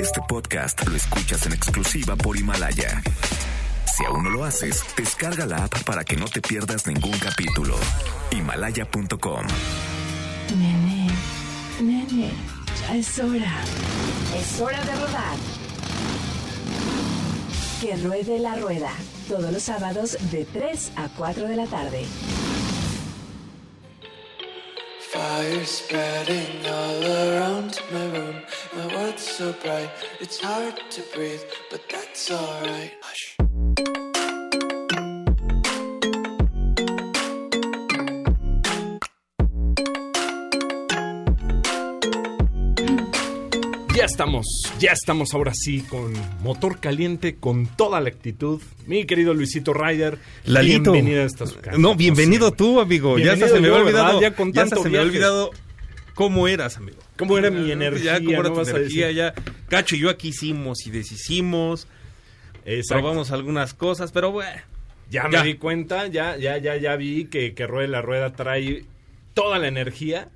Este podcast lo escuchas en exclusiva por Himalaya. Si aún no lo haces, descarga la app para que no te pierdas ningún capítulo. Himalaya.com. Nene, nene, ya es hora. Es hora de rodar. Que ruede la rueda. Todos los sábados de 3 a 4 de la tarde. Fire spreading all around my room. My world's so bright, it's hard to breathe, but that's alright. Hush. Ya estamos, ya estamos ahora sí con motor caliente, con toda la actitud. Mi querido Luisito Ryder, Lalito. bienvenido a esta su casa. No, bienvenido tú, amigo. Ya hasta se me había olvidado. Ya con hasta se me había olvidado cómo eras, amigo. ¿Cómo era mi energía? Ya, cómo era no tu energía, ya. Cacho y yo aquí hicimos y deshicimos. Exacto. Probamos algunas cosas, pero bueno. Ya me Ya. di cuenta, ya, ya, ya, ya vi que, que Rueda la Rueda trae toda la energía.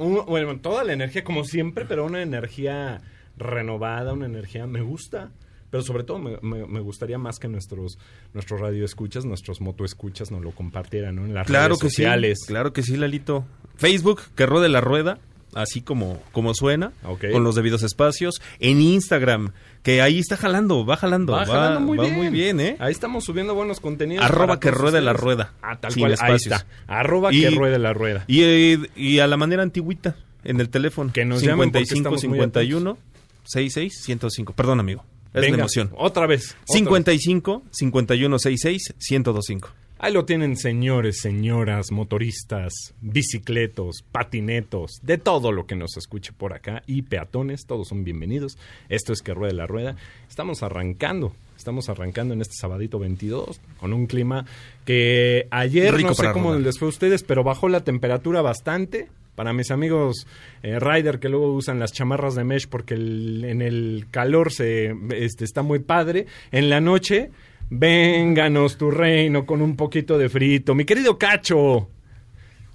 Un- bueno, toda la energía como siempre, pero una energía renovada, una energía me gusta. Pero sobre todo me, me- me gustaría más que nuestros nuestros radioescuchas, nuestros motoescuchas nos lo compartieran ¿no? en las Claro redes que sociales. sí. Claro que sí, Lalito. Facebook, que ruede la rueda, así como, como suena, Ok. con los debidos espacios. En Instagram, que ahí está jalando, va jalando. Va jalando muy va bien. muy bien, ¿eh? Ahí estamos subiendo buenos contenidos. Arroba que ruede la rueda, Ah, tal sin cual. Ahí espacios. está. Arroba Y- que ruede la rueda. Y, eh, y a la manera antigüita, en el teléfono. Que nos llamen porque 55 estamos muy 51 66 105. Perdón, amigo. Es Venga, la emoción. Otra vez. otra vez. 55 51 66 1025. Ahí lo tienen señores, señoras, motoristas, bicicletos, patinetos, de todo lo que nos escuche por acá y peatones, todos son bienvenidos. Esto es que ruede la rueda. Estamos arrancando, estamos arrancando en este sabadito 22 con un clima que ayer Rico no sé cómo rodar. les fue a ustedes, pero bajó la temperatura bastante. Para mis amigos eh, rider que luego usan las chamarras de mesh porque el- en el calor se este, está muy padre. En la noche, vénganos tu reino con un poquito de frito. Mi querido Cacho,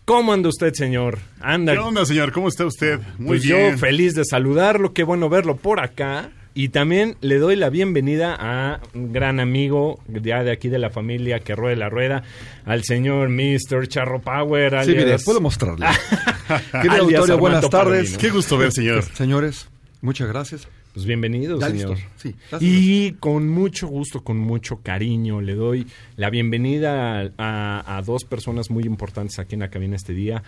¿cómo anda usted, señor? Anda. ¿Qué onda, señor? ¿Cómo está usted? Muy pues bien. yo feliz de saludarlo, qué bueno verlo por acá. Y también le doy la bienvenida a un gran amigo ya de aquí de la familia que ruede la rueda, al señor Mr. Charro Power. Sí, mire, puedo mostrarle. Querido auditorio, buenas tardes. Qué gusto ver, señor. Señores, muchas gracias. Pues bienvenido, Ya señor. sí, y con mucho gusto, con mucho cariño, le doy la bienvenida a, a- a dos personas muy importantes aquí en la cabina este día.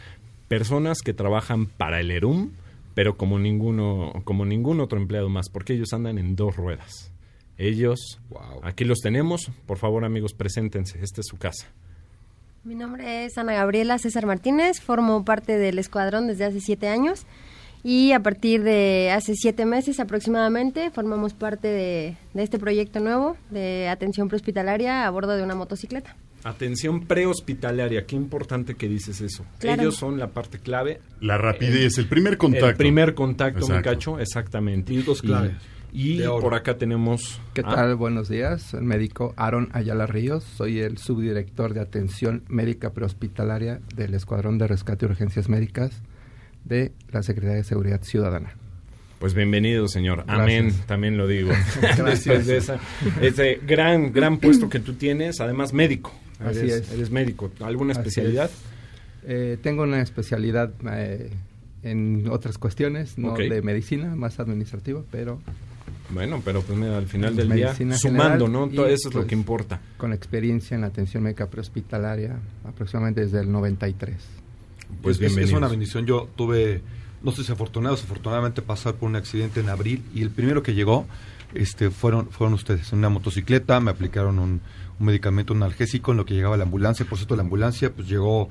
Personas que trabajan para el ERUM, pero como ninguno, como ningún otro empleado más, porque ellos andan en dos ruedas. Ellos, Wow. aquí los tenemos. Por favor, amigos, preséntense. Esta es su casa. Mi nombre es Ana Gabriela César Martínez, formo parte del escuadrón desde hace siete años y a partir de hace siete meses aproximadamente formamos parte de, de este proyecto nuevo de atención prehospitalaria a bordo de una motocicleta. Atención prehospitalaria, qué importante que dices eso. Claro. Ellos son la parte clave La rapidez, el primer contacto. El primer contacto, mi Exacto. cacho, exactamente. Minutos Y- claves. Y, por acá tenemos... ¿Qué ah, tal? Buenos días. Soy el médico Aaron Ayala Ríos. Soy el subdirector de atención médica prehospitalaria del Escuadrón de Rescate y Urgencias Médicas de la Secretaría de Seguridad Ciudadana. Pues bienvenido, señor. Gracias. Amén, también lo digo. Después de esa, ese gran, gran puesto que tú tienes, además médico. Así eres, es. Eres médico. ¿Alguna Así especialidad? es. Eh, tengo una especialidad eh, en otras cuestiones, no de medicina, más administrativa, pero Bueno, pero pues mira, al final del día, sumando, ¿no? Todo eso es lo pues, que importa. con experiencia en la atención médica prehospitalaria aproximadamente desde el 93. Pues es, una bendición. Yo tuve, no sé si afortunado o desafortunadamente, pasar por un accidente en abril y el primero que llegó este, fueron, fueron ustedes. En una motocicleta me aplicaron un, un medicamento, un analgésico, en lo que llegaba la ambulancia. Por cierto, la ambulancia pues llegó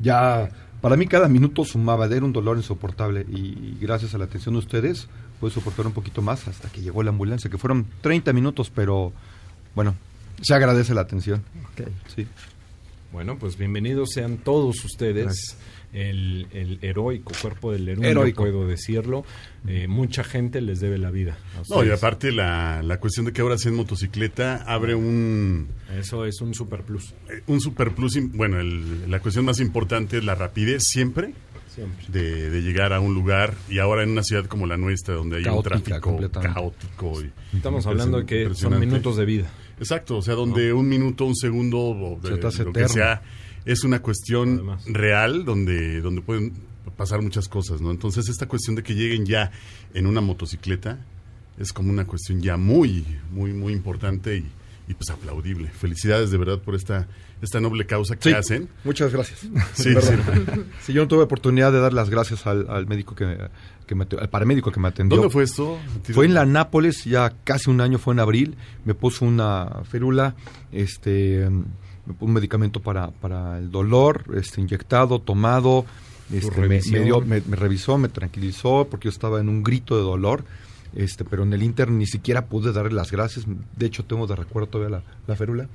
ya... Para mí cada minuto sumaba, era un dolor insoportable y gracias a la atención de ustedes pude soportar un poquito más hasta que llegó la ambulancia, que fueron 30 minutos, pero bueno, se agradece la atención. Ok. Sí. Bueno, pues bienvenidos sean todos ustedes. El, el heroico cuerpo del héroe, Heroico. puedo decirlo. Eh, mucha gente les debe la vida. a No, y aparte la, la cuestión de que ahora sea en motocicleta abre un, Eso es un super plus. eh, un super plus. Bueno, el- la cuestión más importante es la rapidez siempre. De, de llegar a un lugar y ahora en una ciudad como la nuestra donde hay Caótica, un tráfico caótico. Y Estamos hablando de que son minutos de vida. Exacto, o sea, donde un minuto, un segundo o de, Se te hace lo que sea es una cuestión Además. real donde, donde pueden pasar muchas cosas, ¿no? Entonces esta cuestión de que lleguen ya en una motocicleta es como una cuestión ya muy, muy, muy importante y, y, pues aplaudible. Felicidades de verdad por esta, esta noble causa que Sí, hacen. Muchas gracias. Sí, sí. Sí, yo no tuve oportunidad de dar las gracias al, al médico que, que me, al paramédico que me atendió. ¿Dónde fue esto? Fue en la Nápoles, ya casi un año, fue en abril. Me puso una férula, este, mm, me puso un medicamento para, para el dolor, este, inyectado, tomado. Este, me, dio- me- me revisó, me tranquilizó porque yo estaba en un grito de dolor. Este, pero en el Inter ni siquiera pude darle las gracias. De hecho, tengo de recuerdo todavía la, la férula.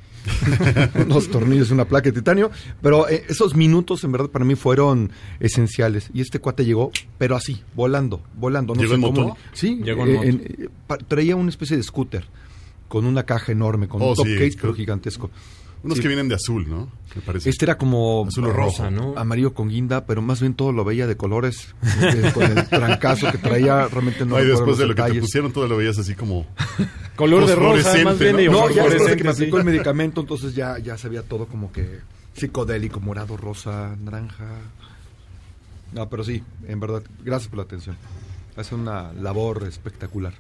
Unos tornillos, una placa de titanio. Pero eh, esos minutos, en verdad, para mí fueron esenciales. Y este cuate llegó, pero así, volando, volando. No ¿Llegó sé en cómo- moto? Sí, Llegó en eh, moto. eh, traía una especie de scooter con una caja enorme, con Oh, un top sí, case, pero gigantesco. Unos Sí. que vienen de azul, ¿no? Me parece. Este era como Azul o rosa, ¿no? amarillo con guinda, pero más bien todo lo veía de colores, eh, con el trancazo que traía, realmente no Ay, recuerdo después de lo que te detalles. pusieron, todo lo veías así como... Color de rosa, más bien. ¿no? No, ya después de que me sí. aplicó el medicamento, entonces ya, ya se veía todo como que psicodélico, morado, rosa, naranja. No, pero sí, en verdad, gracias por la atención. Hace una labor espectacular.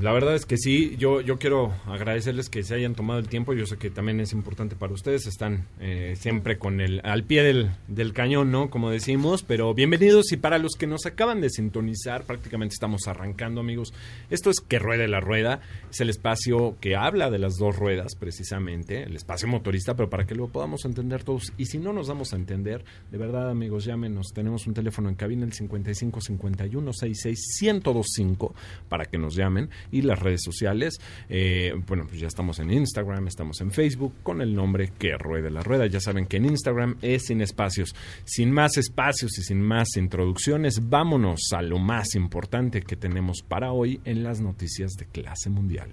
La verdad es que sí, yo, yo quiero agradecerles que se hayan tomado el tiempo, yo sé que también es importante para ustedes, están eh, siempre con el al pie del, del cañón, ¿no? Como decimos, pero bienvenidos y para los que nos acaban de sintonizar, prácticamente estamos arrancando amigos, esto es Que Ruede la Rueda, es el espacio que habla de las dos ruedas precisamente, el espacio motorista, pero para que lo podamos entender todos y si no nos damos a entender, de verdad amigos, llámenos, tenemos un teléfono en cabina el 55 51 66 1025 para que nos llamen y las redes sociales. eh, bueno, pues ya estamos en Instagram, estamos en Facebook con el nombre que ruede la rueda. Ya saben que en Instagram es sin espacios. Sin más espacios y sin más introducciones, vámonos a lo más importante que tenemos para hoy en las noticias de clase mundial.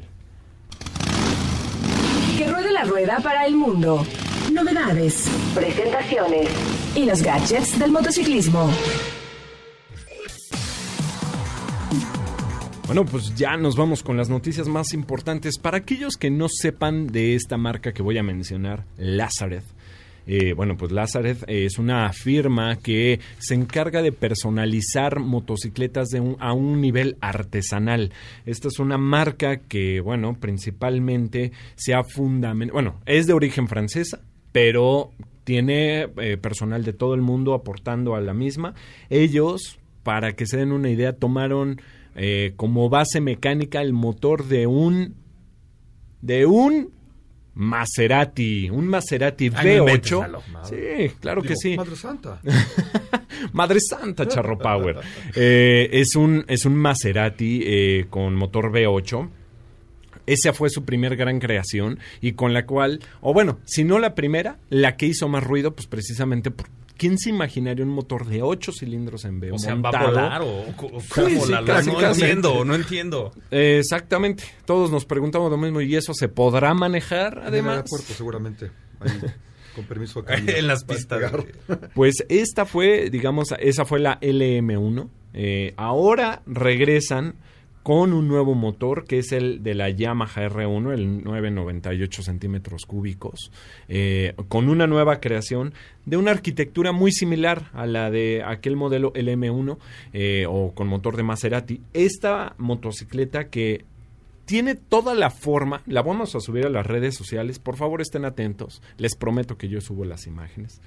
Que ruede la rueda para el mundo. Novedades, presentaciones y los gadgets del motociclismo. Bueno, pues ya nos vamos con las noticias más importantes. Para aquellos que no sepan de esta marca que voy a mencionar, Lazareth. Eh, bueno, pues Lazareth es una firma que se encarga de personalizar motocicletas de un- a un nivel artesanal. Esta es una marca que, bueno, principalmente se ha fundamentado, bueno, es de origen francesa, pero tiene eh, personal de todo el mundo aportando a la misma. Ellos, para que se den una idea, tomaron eh, como base mecánica el motor de un de un Maserati, un Maserati Ay, inventes, V8. Lalo. sí, claro que sí. Madre Santa. Madre Santa, Charro Power. Eh, es, un, es un Maserati eh, con motor V8. Esa fue su primer gran creación y con la cual, o bueno, si no la primera, la que hizo más ruido, pues precisamente, por, ¿quién se imaginaría un motor de 8 cilindros en V8? O sea, ¿va a volar o, o Sí, cómo, sí, casi, no casi. entiendo, no entiendo. Eh, exactamente. Todos nos preguntamos lo mismo. ¿Y eso se podrá manejar En el además? aeropuerto, seguramente. Ahí, con permiso. acá, en las pistas. Pues esta fue, digamos, esa fue la LM1. Eh, ahora regresan con un nuevo motor que es el de la Yamaha R1, el 998 centímetros cúbicos, eh, con una nueva creación de una arquitectura muy similar a la de aquel modelo LM1 eh, o con motor de Maserati. Esta motocicleta que tiene toda la forma, la vamos a subir a las redes sociales, por favor estén atentos, les prometo que yo subo las imágenes.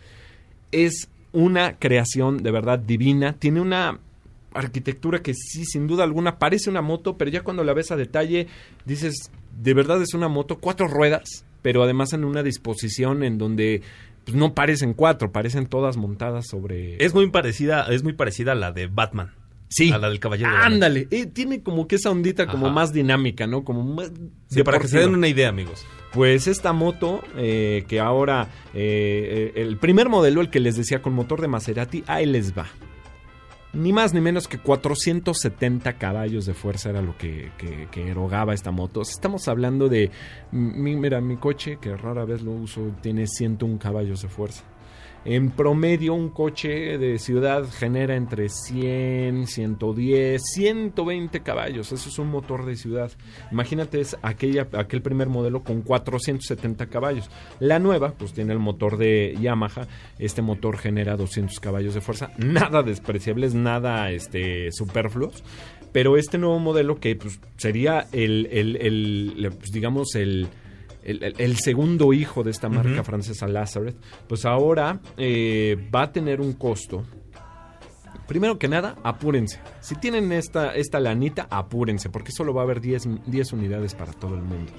Es una creación de verdad divina, tiene una arquitectura que sí, sin duda alguna, parece una moto, pero ya cuando la ves a detalle, dices, de verdad es una moto, cuatro ruedas, pero además en una disposición en donde pues, no parecen cuatro, parecen todas montadas sobre... Es muy parecida, es muy parecida a la de Batman. Sí. A la del Caballero de la. Ándale, eh, tiene como que esa ondita como más dinámica, ¿no? Como más Sí, para que se den una idea, amigos. Pues esta moto, eh, que ahora, eh, eh, el primer modelo, el que les decía con motor de Maserati, ahí les va. Ni más ni menos que 470 caballos de fuerza era lo que, que, que erogaba esta moto. Estamos hablando de, mi- mira, mi coche, que rara vez lo uso, tiene 101 caballos de fuerza. En promedio, un coche de ciudad genera entre 100, 110, 120 caballos. Eso es un motor de ciudad. Imagínate, es aquella, aquel primer modelo con 470 caballos. La nueva, pues tiene el motor de Yamaha. Este motor genera 200 caballos de fuerza. Nada despreciables, nada este, superfluos. Pero este nuevo modelo, que pues, sería el, el, el pues, digamos, el el, el- el segundo hijo de esta marca francesa Lazareth, pues ahora eh, va a tener un costo. Primero que nada, apúrense. Si tienen esta, esta lanita, apúrense, porque solo va a haber 10, 10 unidades para todo el mundo.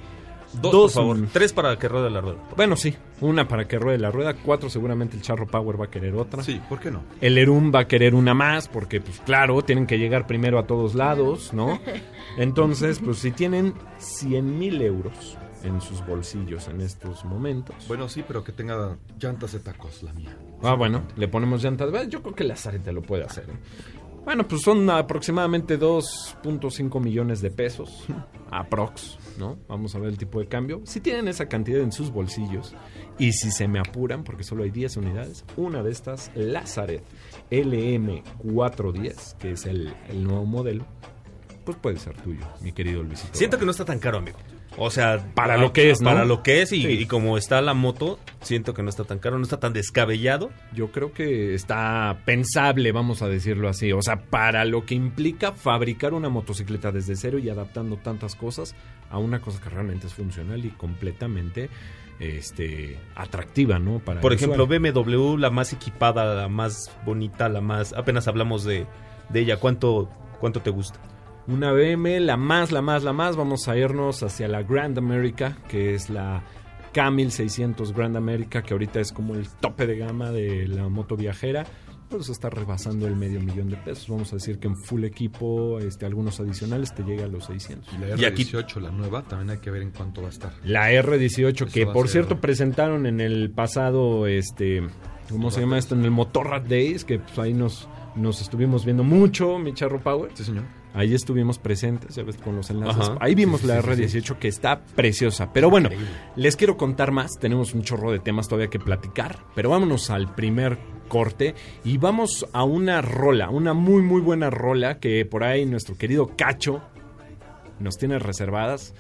Dos, Dos, por favor. Tres para que ruede la rueda. Bueno, sí, una para que ruede la rueda, cuatro seguramente el Charro Power va a querer otra. Sí, ¿por qué no? El Erum va a querer una más porque, pues claro, tienen que llegar primero a todos lados, ¿no? Entonces, pues si tienen 100 mil euros en sus bolsillos en estos momentos. Bueno, sí, pero que tenga llantas de tacos, la mía. Ah, bueno, le ponemos llantas. Bueno, Yo creo que la te lo puede hacer. ¿eh? Bueno, pues son aproximadamente 2.5 millones de pesos. Aprox, ¿no? Vamos a ver el tipo de cambio. Si tienen esa cantidad en sus bolsillos y si se me apuran, porque solo hay 10 unidades, una de estas, Lazaret LM410, que es el, el nuevo modelo, pues puede ser tuyo, mi querido Luisito. Siento que no está tan caro, amigo. O sea, Para lo que es, ¿no? Para lo que es y, Sí. y como está la moto, siento que no está tan caro, no está tan descabellado. Yo creo que está pensable, vamos a decirlo así. O sea, para lo que implica fabricar una motocicleta desde cero y adaptando tantas cosas a una cosa que realmente es funcional y completamente este, atractiva, ¿no? Para Por ejemplo. BMW, la más equipada, la más bonita, la más... Apenas hablamos de, de ella. ¿Cuánto, ¿Cuánto te gusta? Una BM, la más, la más, la más. Vamos a irnos hacia la Grand America, que es la K1600 Grand America, que ahorita es como el tope de gama de la moto viajera. Pues está rebasando el medio millón de pesos. Vamos a decir que en full equipo, este, algunos adicionales, te llega a los 600. Y la Y aquí- R18, la nueva, también hay que ver en cuánto va a estar. La R18, Eso que por cierto presentaron en el pasado, este, ¿cómo se llama esto? En el Motorrad Days, que pues, ahí nos, nos estuvimos viendo mucho, mi charro Power. Sí, señor. Ahí estuvimos presentes, ya ves, con los enlaces. Ajá. Ahí vimos Sí, la sí, sí, R18 que está preciosa. Pero bueno, les quiero contar más. Tenemos un chorro de temas todavía que platicar. Pero vámonos al primer corte y vamos a una rola, una muy, muy buena rola que por ahí nuestro querido Cacho nos tiene reservadas.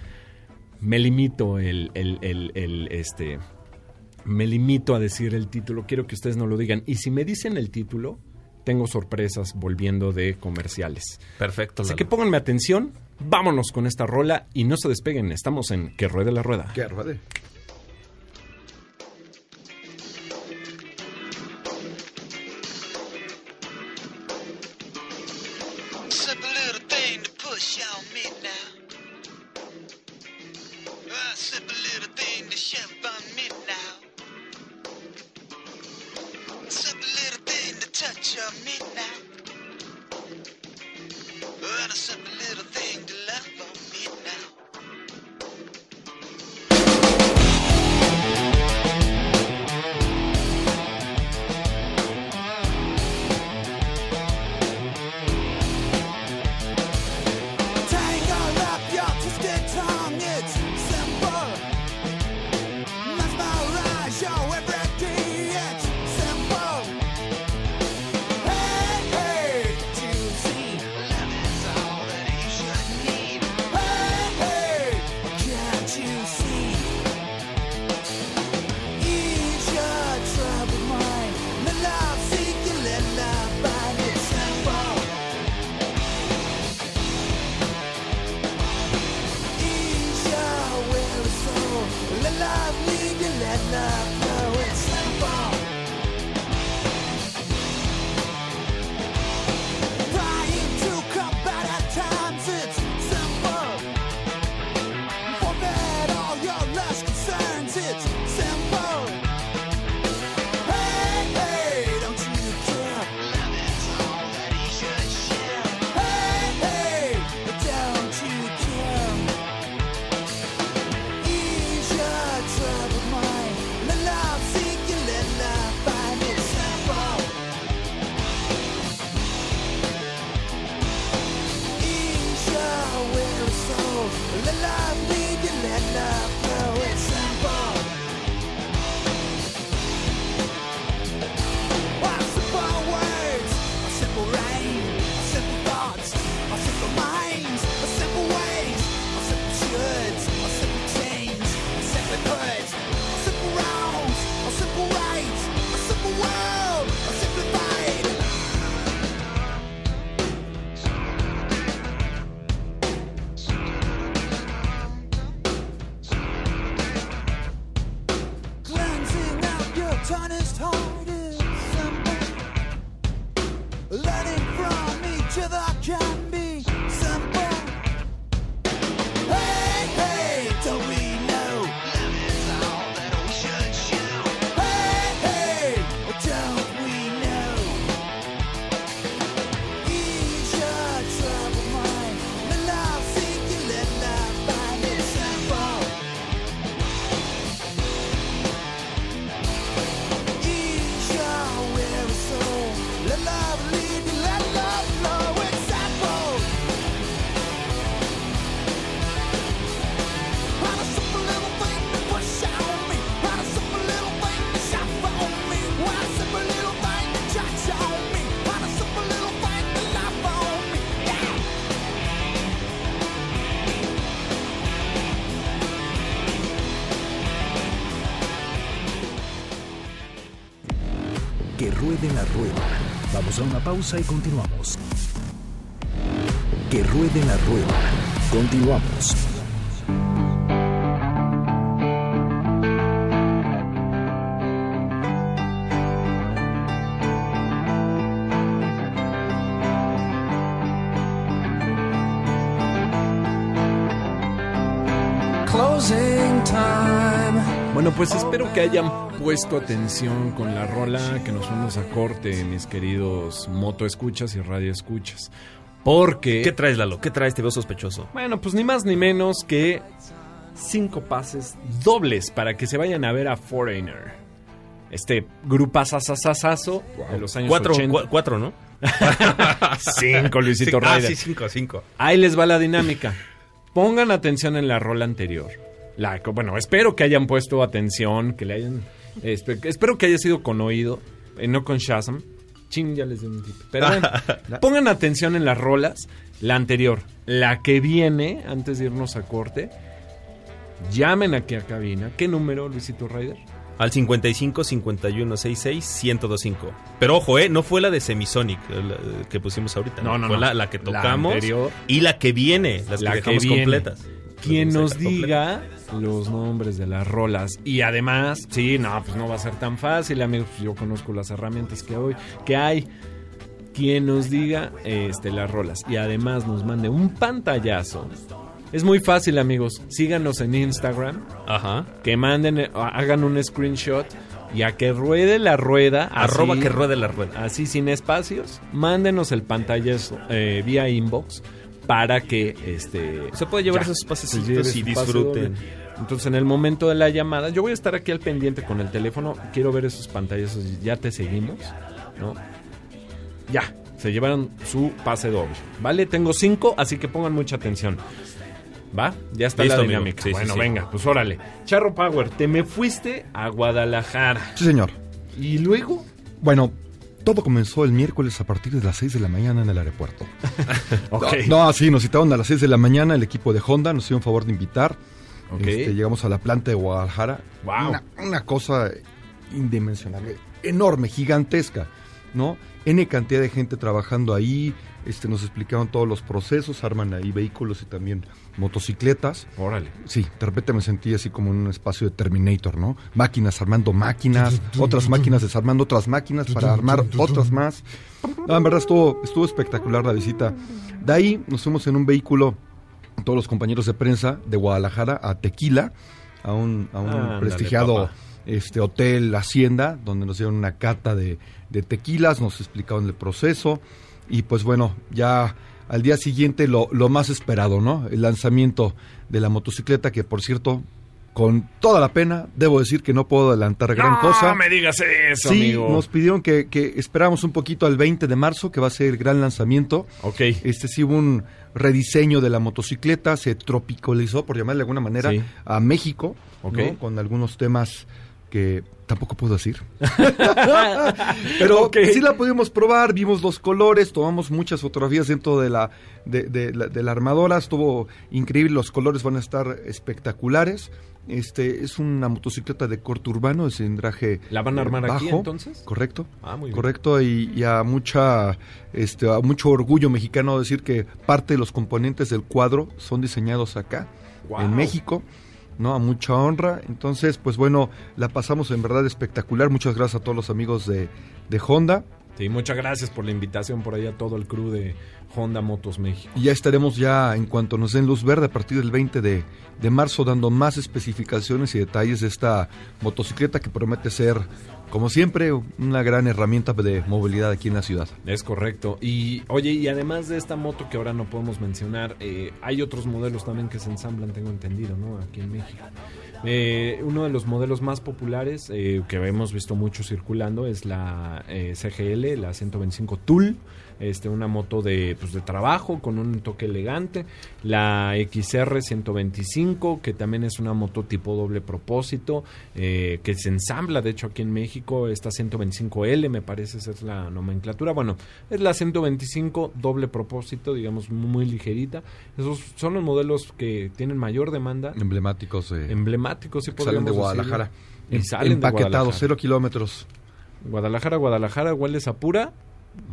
Me limito el, el, el, el, este... Me limito a decir el título, quiero que ustedes no lo digan. Y si me dicen el título, tengo sorpresas volviendo de comerciales. Perfecto. Así Lalo. que pónganme atención, vámonos con esta rola y no se despeguen, estamos en Que Ruede la Rueda. Que ruede. Vamos a una pausa y continuamos. Que ruede la rueda. Continuamos. Closing time. Bueno, pues espero que hayan puesto atención con la rola que nos fuimos a corte, mis queridos moto escuchas y radio escuchas. Porque... ¿Qué traes, Lalo? ¿Qué traes? Te veo sospechoso. Bueno, pues ni más ni menos que cinco pases dobles para que se vayan a ver a Foreigner. Este grupazazazazo de los años Cuatro, 80. cua- cuatro, ¿no? Cinco, Luisito Sí, ah, sí, cinco, cinco. Ahí les va la dinámica. Pongan atención en la rola anterior. La, bueno, espero que hayan puesto atención, que le hayan... espe- espero que haya sido con oído, eh, no con Shazam. Chin, ya les di un tip. Pero bueno, pongan atención en las rolas. La anterior, la que viene, antes de irnos a corte. Llamen aquí a cabina. ¿Qué número, Luisito Ryder? Al 55 51 66 1025. Pero ojo, eh, no fue la de Semisonic eh, la, eh, que pusimos ahorita. No, no, Fue no. La, la que tocamos y la que viene, las La que que dejamos viene. completas. Quien nos diga los nombres de las rolas. Y además, sí, no, pues no va a ser tan fácil, amigos. pues yo conozco las herramientas que hoy, que hay. Quien nos diga este, las rolas. Y además nos mande un pantallazo. Es muy fácil, amigos. Síganos en Instagram. Ajá. Que manden, hagan un screenshot. Y a que ruede la rueda. Arroba así- que ruede la rueda. Así sin espacios. Mándenos el pantallazo eh, vía inbox. Para que este Se puede llevar ya, esos pasecitos y disfruten. Entonces, en el momento de la llamada, yo voy a estar aquí al pendiente con el teléfono. Quiero ver esos pantallazos. Ya te seguimos, ¿no? Ya, se llevaron su pase doble. ¿Vale? Tengo cinco, así que pongan mucha atención. ¿Va? Ya está Listo, la amigo. dinámica. Sí, sí, bueno, sí. venga, pues órale. Charro Power, te me fuiste a Guadalajara. Sí, señor. ¿Y luego? Bueno, todo comenzó el miércoles a partir de las 6 de la mañana en el aeropuerto. No, no, sí, nos citaron a las 6 de la mañana el equipo de Honda, nos hicieron favor de invitar. Este, llegamos a la planta de Guadalajara. Wow. Una, una cosa indimensionable, enorme, gigantesca, ¿no? N cantidad de gente trabajando ahí, este, nos explicaron todos los procesos, arman ahí vehículos y también motocicletas. Órale. Sí, de repente me sentí así como en un espacio de Terminator, ¿no? Máquinas armando máquinas, otras máquinas desarmando otras máquinas para armar otras más. No, en verdad estuvo, estuvo espectacular la visita. De ahí nos fuimos en un vehículo, todos los compañeros de prensa de Guadalajara, a Tequila, a un, a un Ándale, prestigiado este hotel Hacienda, donde nos dieron una cata de, de tequilas, nos explicaron el proceso. Y pues bueno, ya al día siguiente lo, lo más esperado, ¿no? El lanzamiento de la motocicleta, que por cierto, con toda la pena, debo decir que no puedo adelantar gran no cosa. me digas eso, sí, amigo. nos pidieron que, que esperáramos un poquito al 20 de marzo, que va a ser el gran lanzamiento. Ok. Este sí hubo un rediseño de la motocicleta, se tropicalizó, por llamarle de alguna manera, Sí. a México, Ok. ¿no? con algunos temas que tampoco puedo decir. Pero sí la pudimos probar, vimos los colores, tomamos muchas fotografías dentro de la, de, de la, de la armadora, estuvo increíble, los colores van a estar espectaculares. Este es una motocicleta de corte urbano, de cilindraje ¿La van a armar aquí, bajo. entonces? Correcto. Ah, muy bien. Correcto, y, y a mucha este a mucho orgullo mexicano decir que parte de los componentes del cuadro son diseñados acá Wow. en México. ¿No? A mucha honra. Entonces, pues bueno, la pasamos en verdad espectacular. Muchas gracias a todos los amigos de, de Honda. Sí, muchas gracias por la invitación por allá a todo el crew de Honda Motos México. Y ya estaremos ya, en cuanto nos den luz verde, a partir del 20 de, de marzo, dando más especificaciones y detalles de esta motocicleta que promete ser, como siempre, una gran herramienta de movilidad aquí en la ciudad. Es correcto. Y oye, y además de esta moto que ahora no podemos mencionar, eh, hay otros modelos también que se ensamblan, tengo entendido, ¿no? Aquí en México. Eh, uno de los modelos más populares eh, que hemos visto mucho circulando es la eh, CGL, la 125 Tool. Este, una moto de, pues, de trabajo con un toque elegante. La XR 125, que también es una moto tipo doble propósito, eh, que se ensambla, de hecho, aquí en México. Esta 125L, me parece esa es la nomenclatura. Bueno, es la 125 doble propósito, digamos, muy ligerita. Esos son los modelos que tienen mayor demanda. Emblemáticos. eh, Emblemáticos, sí salen de Guadalajara. decirlo. Y salen de Empaquetados, Guadalajara. cero kilómetros. Guadalajara, Guadalajara, hueles a pura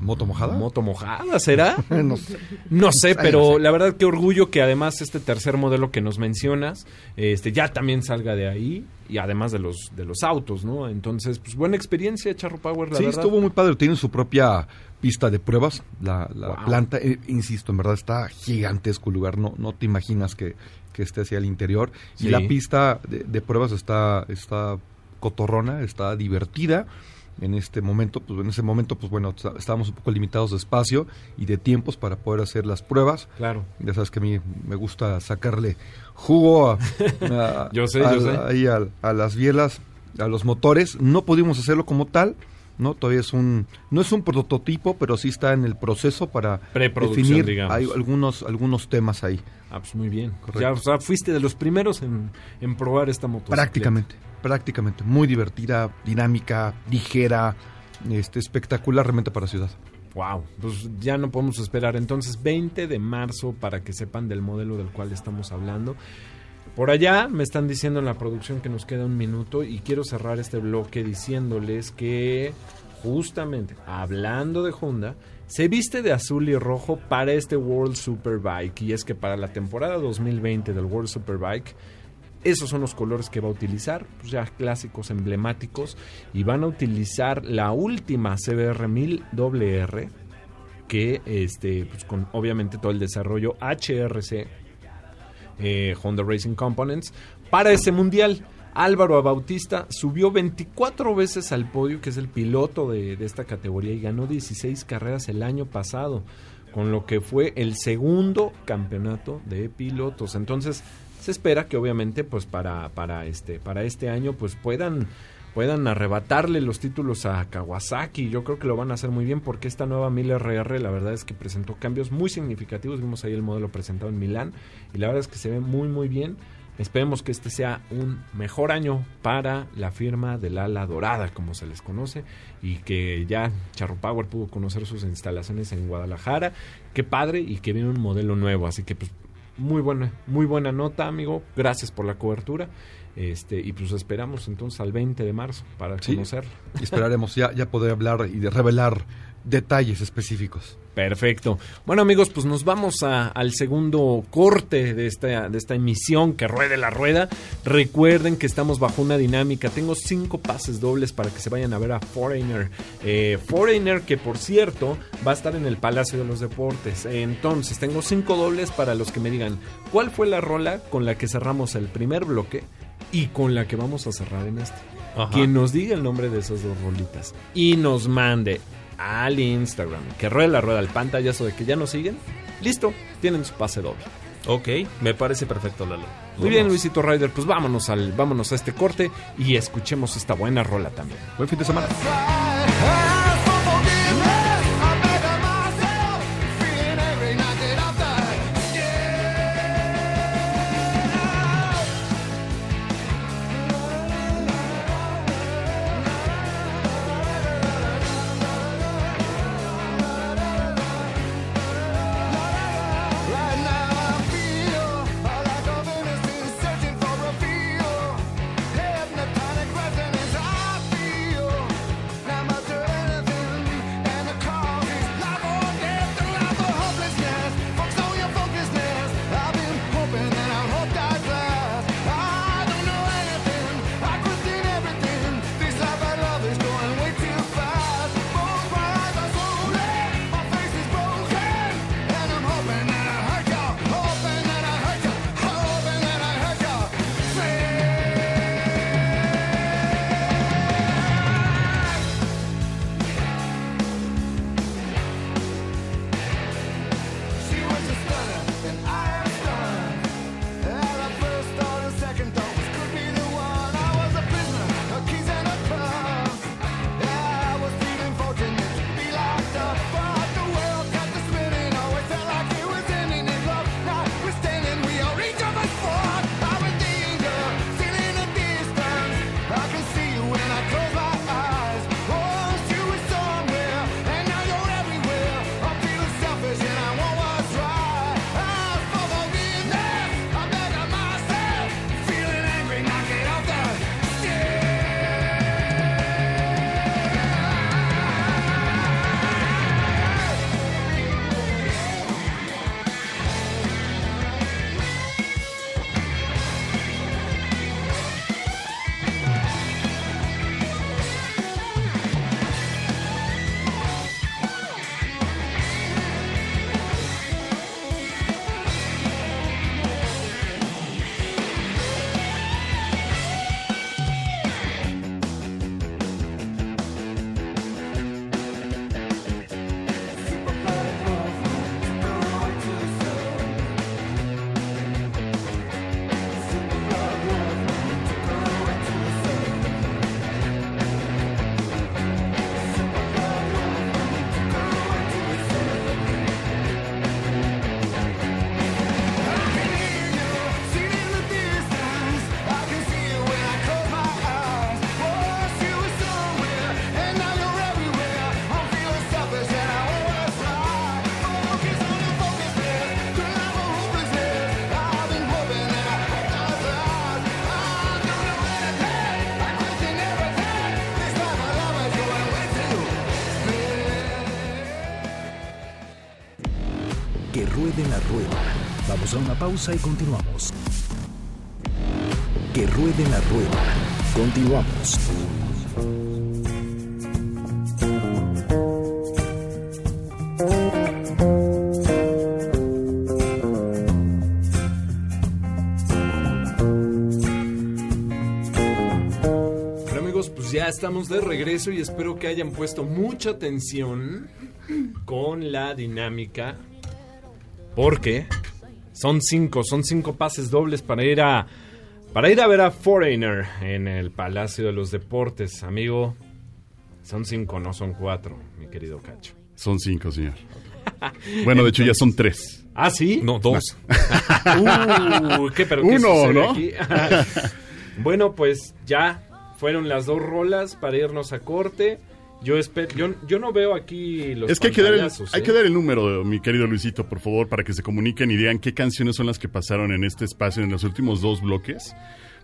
¿Moto mojada? moto mojada, ¿será? no sé. No sé, pero la verdad qué orgullo que además este tercer modelo que nos mencionas, este ya también salga de ahí y además de los de los autos, ¿no? Entonces, pues buena experiencia Charro Power, la sí, verdad. estuvo muy padre. Tienen su propia pista de pruebas. La, la Wow. planta, eh, insisto, en verdad está gigantesco el lugar. No, no te imaginas que, que esté hacia el interior. Sí. Y la pista de, de pruebas está, está cotorrona, está divertida. En este momento, pues en ese momento, pues bueno, está- estábamos un poco limitados de espacio y de tiempos para poder hacer las pruebas. Claro. Ya sabes que a mí me gusta sacarle jugo a, a- Yo sé, yo ahí al- a, las bielas, a los motores. No pudimos hacerlo como tal, ¿no? Todavía es un, no es un prototipo, pero sí está en el proceso para definir. digamos. Hay algunos, algunos temas ahí. Ah, pues muy bien. Correcto. Ya, o sea, fuiste de los primeros en, en probar esta motocicleta. Prácticamente, prácticamente. Muy divertida, dinámica, ligera, este, espectacular realmente para ciudad. Wow, pues ya no podemos esperar. Entonces, 20 de marzo para que sepan del modelo del cual estamos hablando. Por allá me están diciendo en la producción que nos queda un minuto y quiero cerrar este bloque diciéndoles que justamente hablando de Honda, se viste de azul y rojo para este World Superbike y es que para la temporada 2020 del World Superbike esos son los colores que va a utilizar, pues ya clásicos emblemáticos y van a utilizar la última CBR 1000 WR que este pues con obviamente todo el desarrollo HRC eh, Honda Racing Components para ese mundial. Álvaro Bautista subió 24 veces al podio, que es el piloto de, de esta categoría, y ganó 16 carreras el año pasado, con lo que fue el segundo campeonato de pilotos. Entonces, se espera que obviamente, pues para, para este, para este año, pues puedan puedan arrebatarle los títulos a Kawasaki. Yo creo que lo van a hacer muy bien porque esta nueva 1000RR la verdad es que presentó cambios muy significativos. Vimos ahí el modelo presentado en Milán y la verdad es que se ve muy muy bien. Esperemos que este sea un mejor año para la firma del ala dorada, como se les conoce, y que ya Charro Power pudo conocer sus instalaciones en Guadalajara. Qué padre y que viene un modelo nuevo, así que pues muy buena, muy buena nota, amigo. Gracias por la cobertura. Este, y pues esperamos entonces al 20 de marzo para Sí. esperaremos ya, ya poder hablar y de revelar detalles específicos. Perfecto. Bueno amigos, pues nos vamos a- al segundo corte de esta, de esta emisión que ruede la rueda. Recuerden que estamos bajo una dinámica. Tengo cinco pases dobles para que se vayan a ver a Foreigner. Eh, Foreigner que por cierto va a estar en el Palacio de los Deportes. Entonces tengo cinco dobles para los que me digan cuál fue la rola con la que cerramos el primer bloque y con la que vamos a cerrar en este. Ajá. Quien nos diga el nombre de esas dos rolitas y nos mande al Instagram que ruede la rueda al pantallazo de que ya nos siguen, listo, tienen su pase doble. Ok, me parece perfecto, Lalo. Muy bien. Luisito Ryder, pues vámonos al vámonos a este corte y escuchemos esta buena rola también. Buen fin de semana. Pausa y continuamos. Que ruede la rueda. Continuamos. Bueno amigos, pues ya estamos de regreso y espero que hayan puesto mucha atención con la dinámica. Porque son cinco, son cinco pases dobles para ir a para ir a ver a Foreigner en el Palacio de los Deportes, amigo. Son cinco, no son cuatro, mi querido Cacho. Son cinco, señor. Bueno, de hecho ya son tres. ¿Ah, sí? No, dos. Uh, ¿qué, pero qué Uno, ¿no? aquí? bueno, pues ya fueron las dos rolas para irnos a corte. Yo espero, yo, yo no veo aquí los Es que hay que, dar el, pantallazos, hay ¿eh? que dar el número, mi querido Luisito, por favor, para que se comuniquen y digan qué canciones son las que pasaron en este espacio en los últimos dos bloques,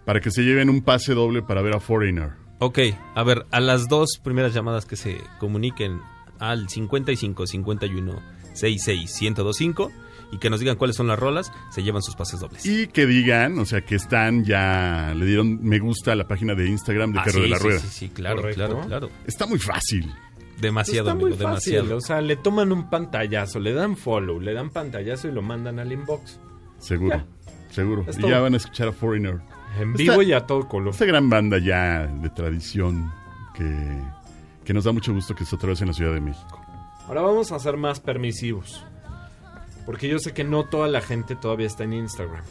para que se lleven un pase doble para ver a Foreigner. Ok, a ver, a las dos primeras llamadas que se comuniquen al 55 51 66 1025 y que nos digan cuáles son las rolas, se llevan sus pases dobles. Y que digan, o sea, que están ya, le dieron me gusta a la página de Instagram de Ah, Carro sí, de la Rueda. sí, sí, claro, Correcto. claro, claro. Está muy fácil. Demasiado, Está muy amigo, fácil, demasiado. o sea, le toman un pantallazo, le dan follow, le dan pantallazo y lo mandan al inbox. Seguro, seguro. Es Y todo. ya van a escuchar a Foreigner. En Esta- vivo y a todo color. Esta gran banda ya de tradición que, que nos da mucho gusto que esté otra vez en la Ciudad de México. Ahora vamos a ser más permisivos. Porque yo sé que no toda la gente todavía está en Instagram.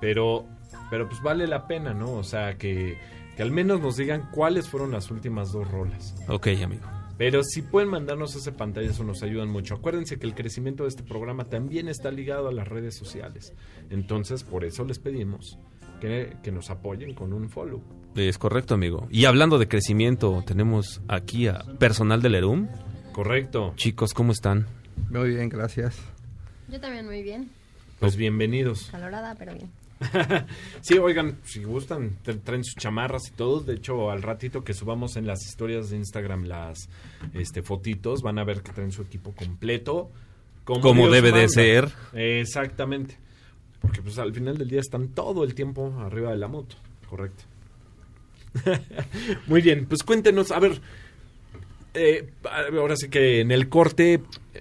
Pero, pero pues vale la pena, ¿no? O sea, que, que al menos nos digan cuáles fueron las últimas dos rolas. Ok, amigo. Pero si pueden mandarnos ese pantallazo nos ayudan mucho. Acuérdense que el crecimiento de este programa también está ligado a las redes sociales. Entonces, por eso les pedimos que, que nos apoyen con un follow. Es correcto, amigo. Y hablando de crecimiento, tenemos aquí a personal del ERUM. Correcto. Chicos, ¿cómo están? Muy bien, gracias. Yo también muy bien. Pues bienvenidos. Calorada, pero bien. sí, oigan, si gustan, tra- traen sus chamarras y todo. De hecho, al ratito que subamos en las historias de Instagram las este, fotitos, van a ver que traen su equipo completo. Como debe de ser. Exactamente. Porque pues al final del día están todo el tiempo arriba de la moto. Correcto. Muy bien, pues cuéntenos, a ver, eh, ahora sí que en el corte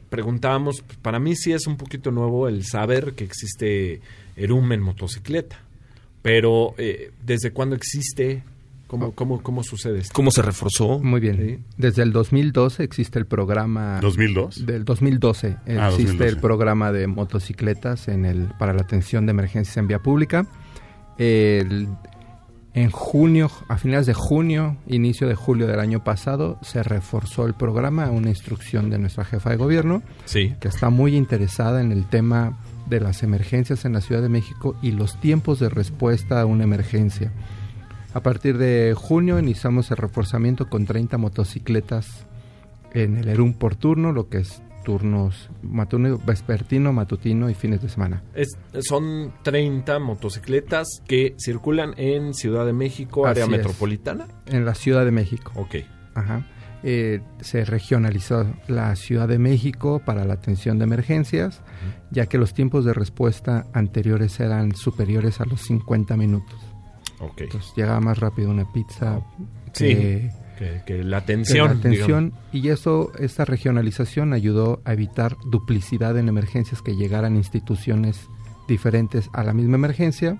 preguntábamos, pues, para mí sí es un poquito nuevo el saber que existe Erum en motocicleta, pero eh, ¿desde cuándo existe? ¿Cómo, cómo, cómo sucede esto? ¿Cómo se reforzó? Muy bien. Desde el 2012 existe el programa... ¿2002? Del 2012 Ah, existe 2012. el programa de motocicletas en el, para la atención de emergencias en vía pública. El- en junio, a finales de junio, inicio de julio del año pasado, se reforzó el programa a una instrucción de nuestra jefa de gobierno, Sí. que está muy interesada en el tema de las emergencias en la Ciudad de México y los tiempos de respuesta a una emergencia. A partir de junio iniciamos el reforzamiento con 30 motocicletas en el ERUM por turno, lo que es turnos matutino, vespertino, matutino y fines de semana. Es- son 30 motocicletas que circulan en Ciudad de México, área Así es. metropolitana. En la Ciudad de México. Ok. Ajá. Eh, se regionalizó la Ciudad de México para la atención de emergencias, ya que los tiempos de respuesta anteriores eran superiores a los 50 minutos. Ok. Entonces llegaba más rápido una pizza Sí, que, que, que la que atención. la atención. digamos. Y eso, esta regionalización ayudó a evitar duplicidad en emergencias que llegaran instituciones diferentes a la misma emergencia.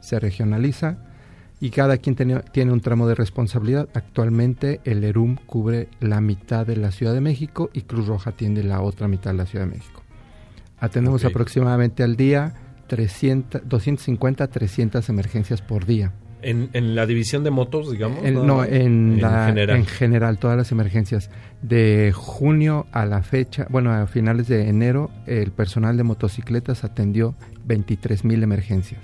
Se regionaliza y cada quien tiene un tramo de responsabilidad. Actualmente el ERUM cubre la mitad de la Ciudad de México y Cruz Roja atiende la otra mitad de la Ciudad de México. Atendemos aproximadamente al día 300, 250 300 emergencias por día. En, en la división de motos, digamos. En- no, en, la- general. en general, todas las emergencias. De junio a la fecha, bueno, a finales de enero, el personal de motocicletas atendió 23 mil emergencias.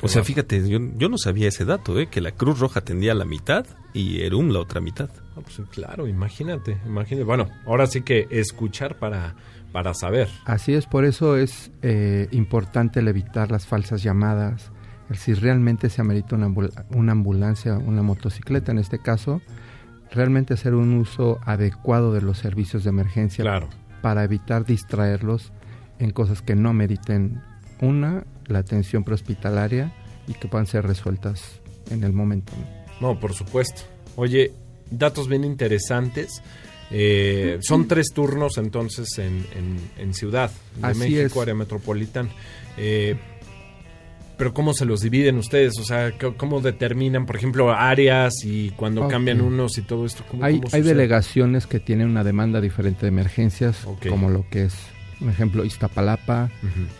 O sea, fíjate, yo, yo no sabía ese dato, ¿eh? que la Cruz Roja atendía la mitad y Erum la otra mitad. Ah, pues, claro, imagínate, imagínate. Bueno, ahora sí que escuchar para, para saber. Así es, por eso es eh, importante el evitar las falsas llamadas, el si realmente se amerita una, ambul- una ambulancia, una motocicleta en este caso, realmente hacer un uso adecuado de los servicios de emergencia Claro. para evitar distraerlos en cosas que no meriten una, la atención prehospitalaria y que puedan ser resueltas en el momento. ¿no? Por supuesto. Oye, datos bien interesantes. Eh, son tres turnos entonces en, en- en Ciudad de Así México, es. área metropolitana. Eh, pero ¿cómo se los dividen ustedes? O sea, ¿cómo determinan, por ejemplo, áreas y cuando cambian unos y todo esto? ¿Cómo, Hay, cómo hay delegaciones que tienen una demanda diferente de emergencias, como lo que es, por ejemplo, Iztapalapa.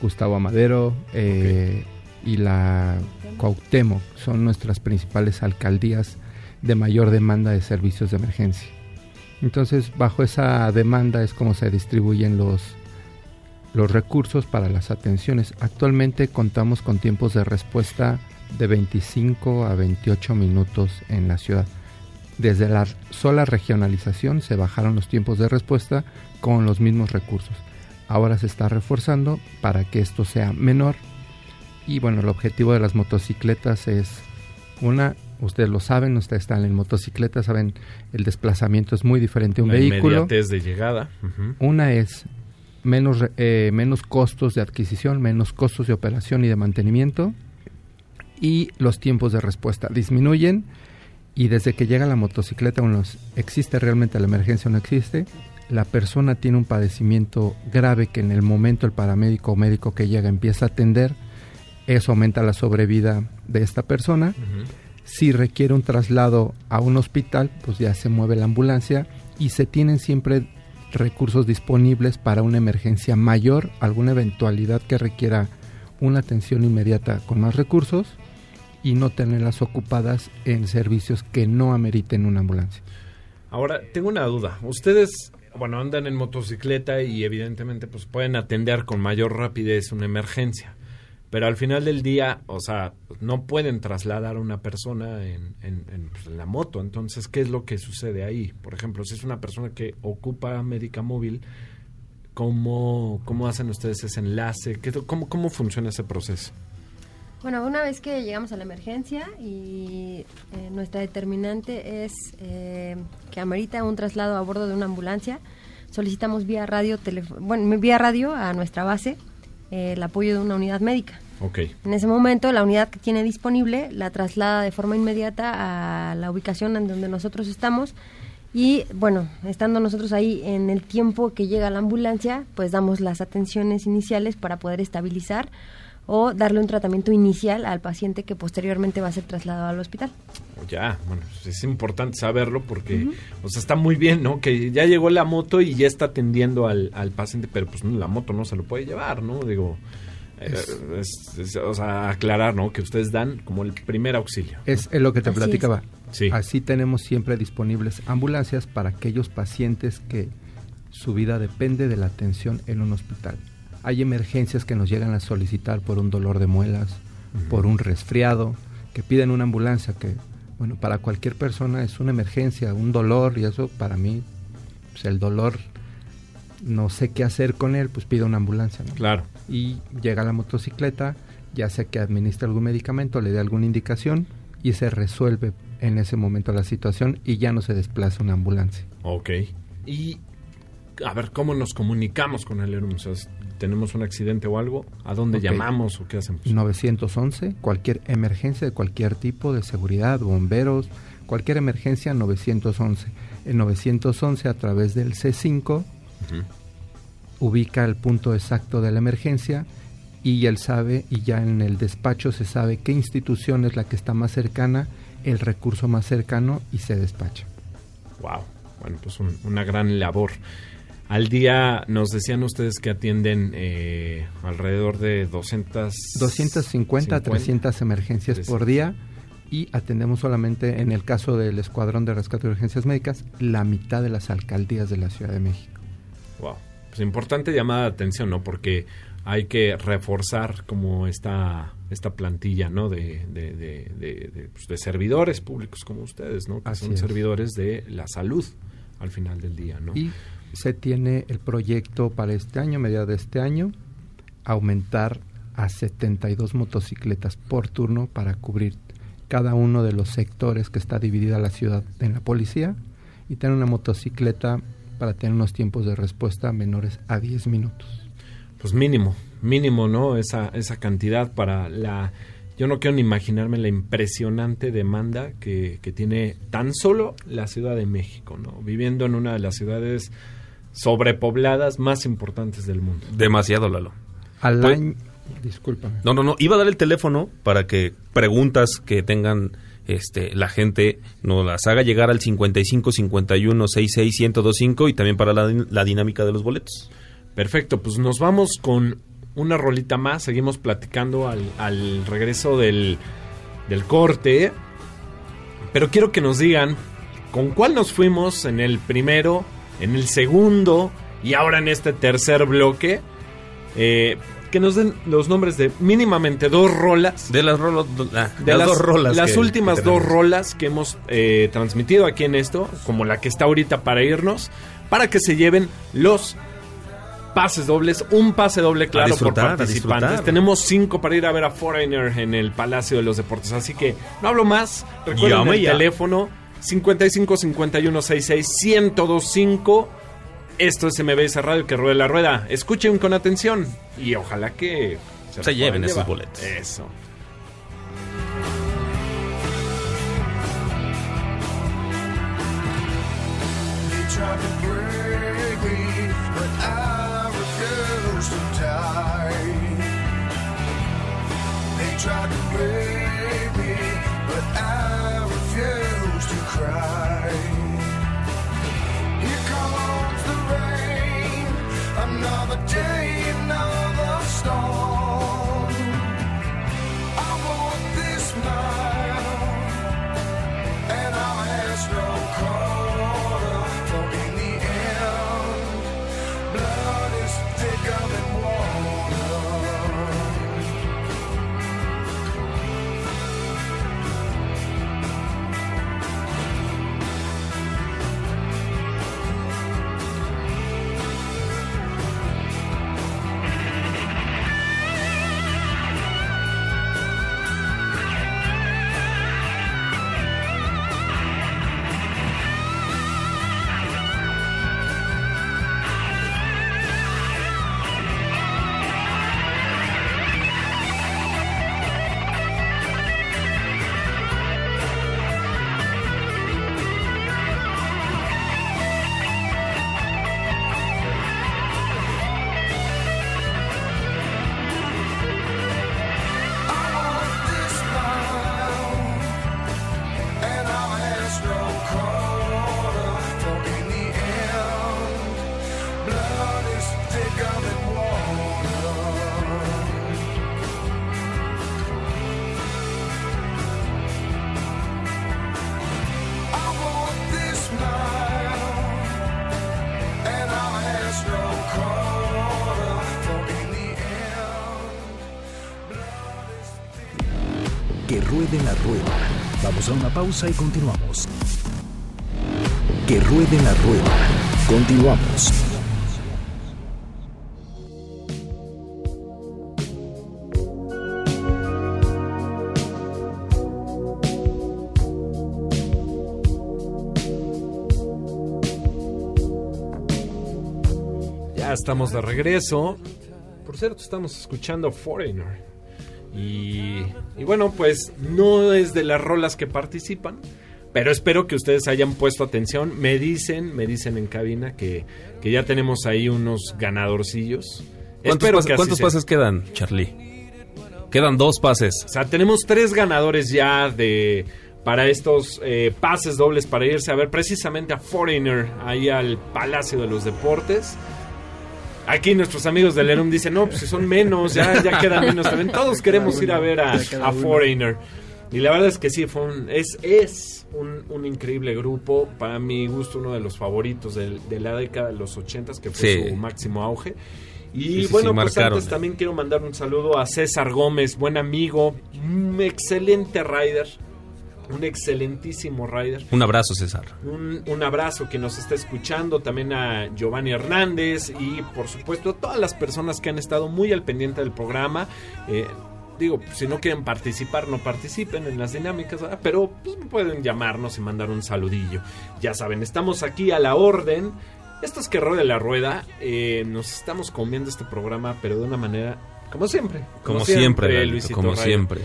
Gustavo Amadero eh, y la Cuauhtémoc. Son nuestras principales alcaldías de mayor demanda de servicios de emergencia. Entonces, bajo esa demanda es como se distribuyen los, los recursos para las atenciones. Actualmente contamos con tiempos de respuesta de 25 a 28 minutos en la ciudad. Desde la sola regionalización se bajaron los tiempos de respuesta con los mismos recursos. Ahora se está reforzando para que esto sea menor. Y bueno, el objetivo de las motocicletas es una, ustedes lo saben, ustedes están en motocicleta, saben, el desplazamiento es muy diferente a un La vehículo. de llegada. Una es menos, eh, menos costos de adquisición, menos costos de operación y de mantenimiento. Y los tiempos de respuesta disminuyen. Y desde que llega la motocicleta, es- existe realmente la emergencia o no existe. La persona tiene un padecimiento grave que en el momento el paramédico o médico que llega empieza a atender. Eso aumenta la sobrevida de esta persona. Si requiere un traslado a un hospital, pues ya se mueve la ambulancia y se tienen siempre recursos disponibles para una emergencia mayor, alguna eventualidad que requiera una atención inmediata con más recursos y no tenerlas ocupadas en servicios que no ameriten una ambulancia. Ahora, tengo una duda. Ustedes, bueno, andan en motocicleta y evidentemente pues pueden atender con mayor rapidez una emergencia. Pero al final del día, o sea, no pueden trasladar a una persona en, en- pues, en la moto. Entonces, ¿qué es lo que sucede ahí? Por ejemplo, si es una persona que ocupa médica móvil, ¿cómo, cómo hacen ustedes ese enlace? ¿Qué, cómo, ¿Cómo funciona ese proceso? Bueno, una vez que llegamos a la emergencia y eh, nuestra determinante es eh, que amerita un traslado a bordo de una ambulancia, solicitamos vía radio, bueno, vía radio a nuestra base eh, el apoyo de una unidad médica. Ok. En ese momento, la unidad que tiene disponible la traslada de forma inmediata a la ubicación en donde nosotros estamos y, bueno, estando nosotros ahí en el tiempo que llega la ambulancia, pues damos las atenciones iniciales para poder estabilizar o darle un tratamiento inicial al paciente que posteriormente va a ser trasladado al hospital. Ya, bueno, pues es importante saberlo porque, o sea, está muy bien, ¿no? Que ya llegó la moto y ya está atendiendo al, al paciente, pero pues la moto no se lo puede llevar, ¿no? Digo, eh, es- es- o sea, aclarar, ¿no? Que ustedes dan como el primer auxilio. Es, lo que te Así es. platicaba. Sí. Así tenemos siempre disponibles ambulancias para aquellos pacientes que su vida depende de la atención en un hospital. Hay emergencias que nos llegan a solicitar por un dolor de muelas, por un resfriado, que piden una ambulancia que, bueno, para cualquier persona es una emergencia, un dolor y eso para mí, pues el dolor, no sé qué hacer con él, pues pido una ambulancia. ¿no? Claro. y llega la motocicleta, ya sea que administre algún medicamento, le dé alguna indicación y se resuelve en ese momento la situación y ya no se desplaza una ambulancia. Ok. Y, a ver, ¿cómo nos comunicamos con el ERUM? ¿Tenemos un accidente o algo? ¿A dónde llamamos o qué hacemos? 911, cualquier emergencia de cualquier tipo de seguridad, bomberos, cualquier emergencia 911. El 911 a través del C5 Ujú. ubica el punto exacto de la emergencia y él sabe y ya en el despacho se sabe qué institución es la que está más cercana, el recurso más cercano y se despacha. Wow. Bueno, pues un- una gran labor. Al día nos decían ustedes que atienden eh, alrededor de 200... 250 a 300 emergencias por día y atendemos solamente en el caso del Escuadrón de Rescate de Urgencias Médicas la mitad de las alcaldías de la Ciudad de México. Wow. Pues importante llamada de atención, ¿no? Porque hay que reforzar como esta, esta plantilla, ¿no? De, de, de, de- de, pues, de servidores públicos como ustedes, ¿no? Que Así son es. servidores de la salud al final del día, ¿no? Y se tiene el proyecto para este año, mediados de este año, aumentar a 72 motocicletas por turno para cubrir cada uno de los sectores que está dividida la ciudad en la policía y tener una motocicleta para tener unos tiempos de respuesta menores a 10 minutos. Pues mínimo, mínimo, ¿no? Esa, esa cantidad para la... Yo no quiero ni imaginarme la impresionante demanda que, que tiene tan solo la Ciudad de México, ¿no? Viviendo en una de las ciudades sobrepobladas más importantes del mundo. Demasiado, Lalo. Al Pues- año... Discúlpame. No, no, no. Iba a dar el teléfono para que preguntas que tengan este, la gente nos las haga llegar al 55 51 66 1025 y también para la, la dinámica de los boletos. Perfecto, pues nos vamos con una rolita más. Seguimos platicando al, al regreso del, del corte. Pero quiero que nos digan con cuál nos fuimos en el primero, en el segundo y ahora en este tercer bloque. Eh, que nos den los nombres de mínimamente dos rolas. De las, rolas de las dos rolas Las que- últimas que dos rolas que hemos eh, transmitido aquí en esto, como la que está ahorita para irnos, para que se lleven los pases dobles, un pase doble claro por participantes. Tenemos cinco para ir a ver a Foreigner en el Palacio de los Deportes, así que no hablo más. Recuerden Llame el ya. teléfono 55 51 66 1025. Esto es MBS Radio que ruede la rueda. Escuchen con atención y ojalá que Se los lleven esos boletos. Eso. They tried to storm. Una pausa y continuamos. Que ruede la rueda. Continuamos. Ya estamos de regreso. Por cierto, estamos escuchando Foreigner. Y, y bueno, pues no es de las rolas que participan. Pero espero que ustedes hayan puesto atención. Me dicen, me dicen en cabina que, que ya tenemos ahí unos ganadorcillos. ¿Cuántos, pas- que cuántos pases quedan, Charlie? Quedan dos pases. O sea, tenemos tres ganadores ya de para estos eh, pases dobles para irse a ver precisamente a Foreigner ahí al Palacio de los Deportes. Aquí nuestros amigos del Lerum dicen, no, pues si son menos, ya, ya quedan menos también. Todos queremos ir a ver a. Foreigner. Y la verdad es que sí, fue un- es, es un, un increíble grupo. Para mi gusto, uno de los favoritos del- de, la década de los ochentas, que fue Sí. su máximo auge. Y Sí, sí, bueno, sí, pues marcaron. antes también quiero mandar un saludo a César Gómez, buen amigo, un excelente rider, un excelentísimo rider. Un abrazo, César. Un, un abrazo que nos está escuchando, también a Giovanni Hernández y por supuesto a todas las personas que han estado muy al pendiente del programa. Eh, digo, si no quieren participar, no participen en las dinámicas, ¿verdad? pero pues, pueden llamarnos y mandar un saludillo. Ya saben, estamos aquí a la orden Esto es que de la rueda. eh, nos estamos comiendo este programa, pero de una manera, como siempre. Como siempre, Lalito, Luisito como Raya. siempre.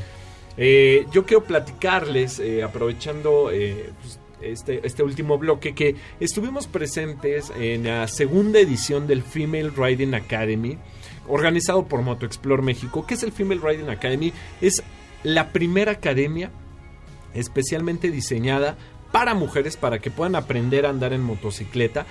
Eh, yo quiero platicarles, eh, aprovechando eh, pues, este, este último bloque, que estuvimos presentes en la segunda edición del Female Riding Academy, organizado por Moto Explore México. ¿Qué es el Female Riding Academy? Es la primera academia especialmente diseñada para mujeres para que puedan aprender a andar en motocicleta.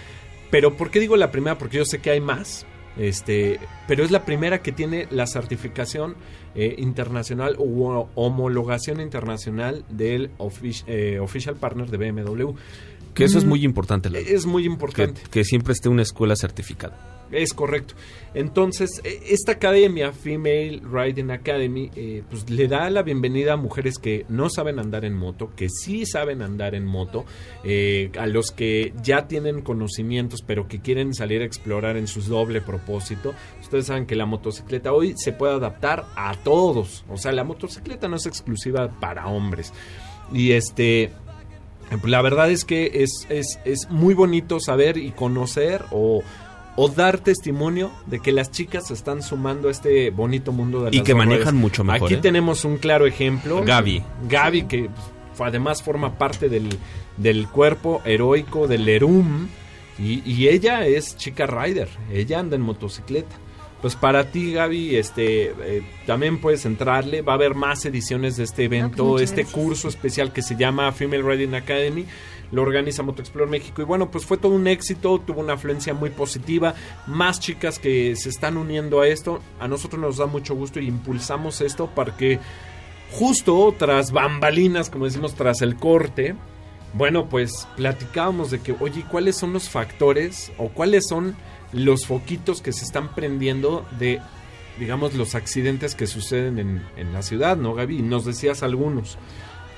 Pero ¿por qué digo la primera? Porque yo sé que hay más. Este, pero es la primera que tiene la certificación eh, internacional o homologación internacional del eh, official partner de BMW. Que eso es Mm, muy importante, Lalo. Es muy que, importante. que siempre esté una escuela certificada. Es correcto. Entonces, eh, esta academia, Female Riding Academy, eh, pues le da la bienvenida a mujeres que no saben andar en moto, que sí saben andar en moto, eh, a los que ya tienen conocimientos, pero que quieren salir a explorar en su doble propósito. Ustedes saben que la motocicleta hoy se puede adaptar a todos. O sea, la motocicleta no es exclusiva para hombres. Y este, la verdad es que es, es, es muy bonito saber y conocer o, o dar testimonio de que las chicas se están sumando a este bonito mundo de Y las que dos manejan mucho mejor, Aquí ¿eh? tenemos un claro ejemplo. Gaby. Gaby, que pues, además forma parte del, del cuerpo heroico del Erum. Y, y ella es chica rider. Ella anda en motocicleta. Pues para ti, Gaby, este, eh, también puedes entrarle. Va a haber más ediciones de este evento, muchas este gracias. curso especial que se llama Female Riding Academy. Lo organiza Motoexplore México. Y bueno, pues fue todo un éxito, tuvo una afluencia muy positiva. Más chicas que se están uniendo a esto. A nosotros nos da mucho gusto y impulsamos esto para que justo tras bambalinas, como decimos, tras el corte, bueno, pues platicábamos de que, oye, ¿cuáles son los factores o cuáles son los foquitos que se están prendiendo de, digamos, los accidentes que suceden en, en la ciudad, ¿no, Gaby? Nos decías algunos.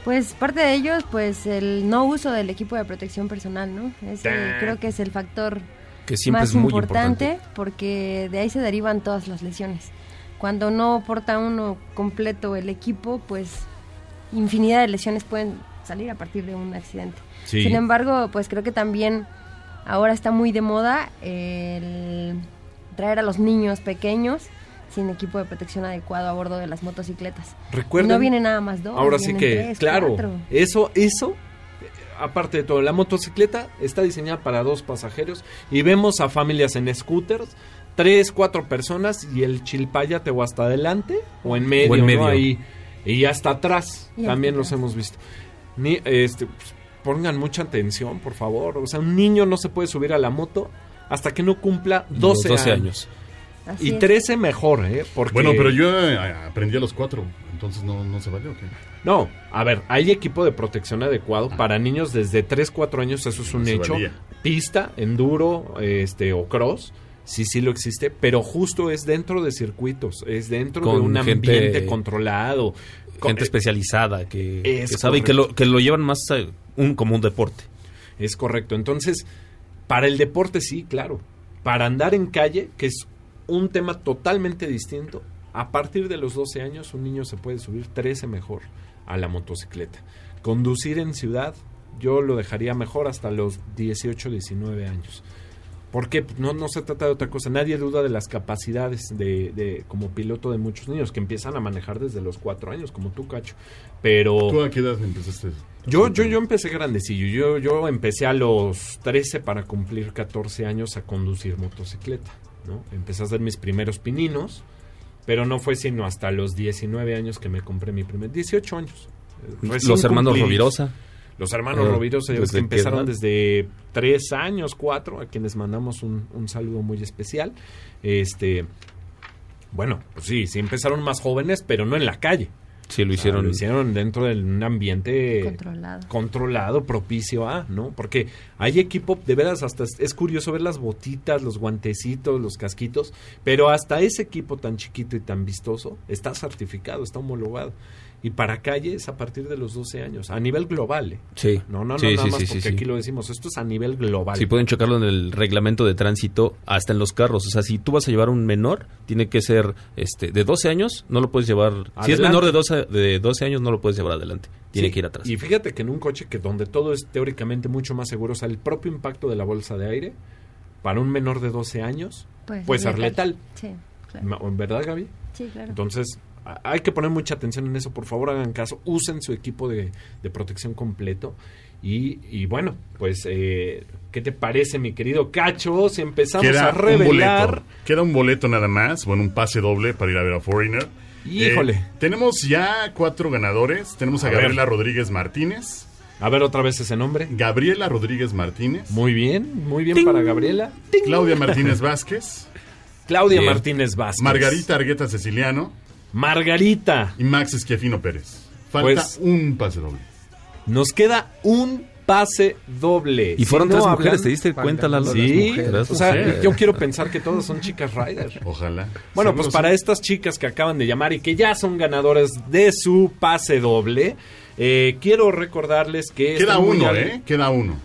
Pues parte de ellos, pues el no uso del equipo de protección personal, ¿no? Ese creo que es el factor Que siempre más es muy importante, importante. porque de ahí se derivan todas las lesiones. Cuando no porta uno completo el equipo, pues infinidad de lesiones pueden salir a partir de un accidente. Sí. Sin embargo, pues creo que también ahora está muy de moda el traer a los niños pequeños sin equipo de protección adecuado a bordo de las motocicletas. Recuerden. no vienen nada más dos. Ahora sí que, tres, claro, cuatro. eso, eso, eh, aparte de todo, la motocicleta está diseñada para dos pasajeros y vemos a familias en scooters, tres, cuatro personas y el chilpayate o hasta adelante o en medio, O en ¿no? Ahí, y hasta atrás, Y también los hemos visto. Ni, este, pues, pongan mucha atención, por favor. O sea, un niño no se puede subir a la moto hasta que no cumpla 12, Los 12 años. años. Así Y es. 13 mejor, ¿eh? Porque... Bueno, pero yo eh, aprendí a los cuatro, entonces no, no se vale, ¿o qué? No, a ver, hay equipo de protección adecuado para niños desde 3, 4 años, eso es un No hecho. valía. Pista, enduro, este o cross, sí, sí lo existe, pero justo es dentro de circuitos, es dentro de un gente- ambiente controlado. Con- Gente especializada que, Es que sabe y que lo, que lo llevan más a un, como un deporte. Es correcto. Entonces, para el deporte sí, claro. Para andar en calle, que es un tema totalmente distinto, a partir de los 12 años un niño se puede subir 13 mejor a la motocicleta. Conducir en ciudad, yo lo dejaría mejor hasta los 18, 19 años. Porque no, no se trata de otra cosa. Nadie duda de las capacidades de, de como piloto de muchos niños que empiezan a manejar desde los 4 años, como tú, Cacho. Pero... ¿Tú a qué edad empezaste? Yo, yo, yo empecé grandecillo. Yo, yo empecé a los 13 para cumplir 14 años a conducir motocicleta. ¿No? Empecé a hacer mis primeros pininos, pero no fue sino hasta los 19 años que me compré mi primer. 18 años. recién Los hermanos cumplidos. Rovirosa. Los hermanos Eh, Rovirosa, ves que ¿desde qué empezaron desde 3 años, 4, a quienes mandamos un, un saludo muy especial. Este. Bueno, pues sí, sí empezaron más jóvenes, pero no en la calle. Sí, lo Ah, hicieron. lo hicieron dentro de un ambiente Controlado. controlado, propicio a, ¿no? Porque hay equipo, de veras, hasta es, es curioso ver las botitas, los guantecitos, los casquitos, pero hasta ese equipo tan chiquito y tan vistoso está certificado, está homologado. Y para calle es a partir de los 12 años, a nivel global, ¿eh? Sí. No, no, no, Sí, nada sí, más sí, sí, porque sí. aquí lo decimos, esto es a nivel global. Si pueden chocarlo en el reglamento de tránsito, hasta en los carros. O sea, si tú vas a llevar un menor, tiene que ser este de 12 años, no lo puedes llevar. Si es Adelante. menor de 12, de 12 años, no lo puedes llevar adelante. Tiene Sí, que ir atrás. Y fíjate que en un coche que donde todo es teóricamente mucho más seguro, o sea, el propio impacto de la bolsa de aire para un menor de 12 años Pues, puede ser letal. Sí, claro. ¿Verdad, Gaby? Sí, claro. Entonces, hay que poner mucha atención en eso. Por favor, hagan caso. Usen su equipo de, de protección completo. Y, y bueno, pues, eh, ¿qué te parece, mi querido Cacho? Si empezamos Queda a revelar. un boleto. Queda un boleto nada más. Bueno, un pase doble para ir a ver a Foreigner. Híjole. Eh, tenemos ya cuatro ganadores. Tenemos a, A ver. Gabriela Rodríguez Martínez. A ver otra vez ese nombre. Gabriela Rodríguez Martínez. Muy bien, muy bien para Gabriela. Claudia Martínez Vázquez. Claudia Bien. Martínez Vázquez. Margarita Argueta Ceciliano. Margarita. Y Max Esquiafino Pérez. Falta Pues- un pase doble. Nos queda un pase doble. Y fueron Si no tres hablan- mujeres, ¿te diste cuenta, Lalo? Sí, Tres o sea, mujeres. yo quiero pensar que todas son chicas Rider. Ojalá. Bueno, Seguro pues sí. para estas chicas que acaban de llamar y que ya son ganadoras de su pase doble, eh, quiero recordarles que... Queda muy uno, al- ¿eh? Queda uno.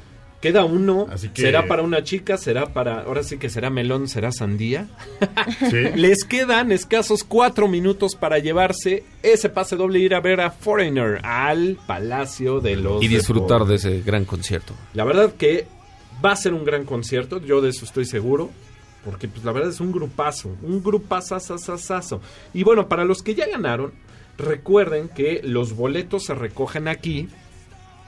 Queda uno. Así que- Será para una chica, será para... Ahora sí que será melón, será sandía. Sí. Les quedan escasos cuatro minutos para llevarse ese pase doble e ir a ver a Foreigner al Palacio de los Y disfrutar de ese gran concierto. La verdad que va a ser un gran concierto, yo de eso estoy seguro. Porque pues la verdad es un grupazo, un grupazazazazazo. Y bueno, para los que ya ganaron, recuerden que los boletos se recogen aquí.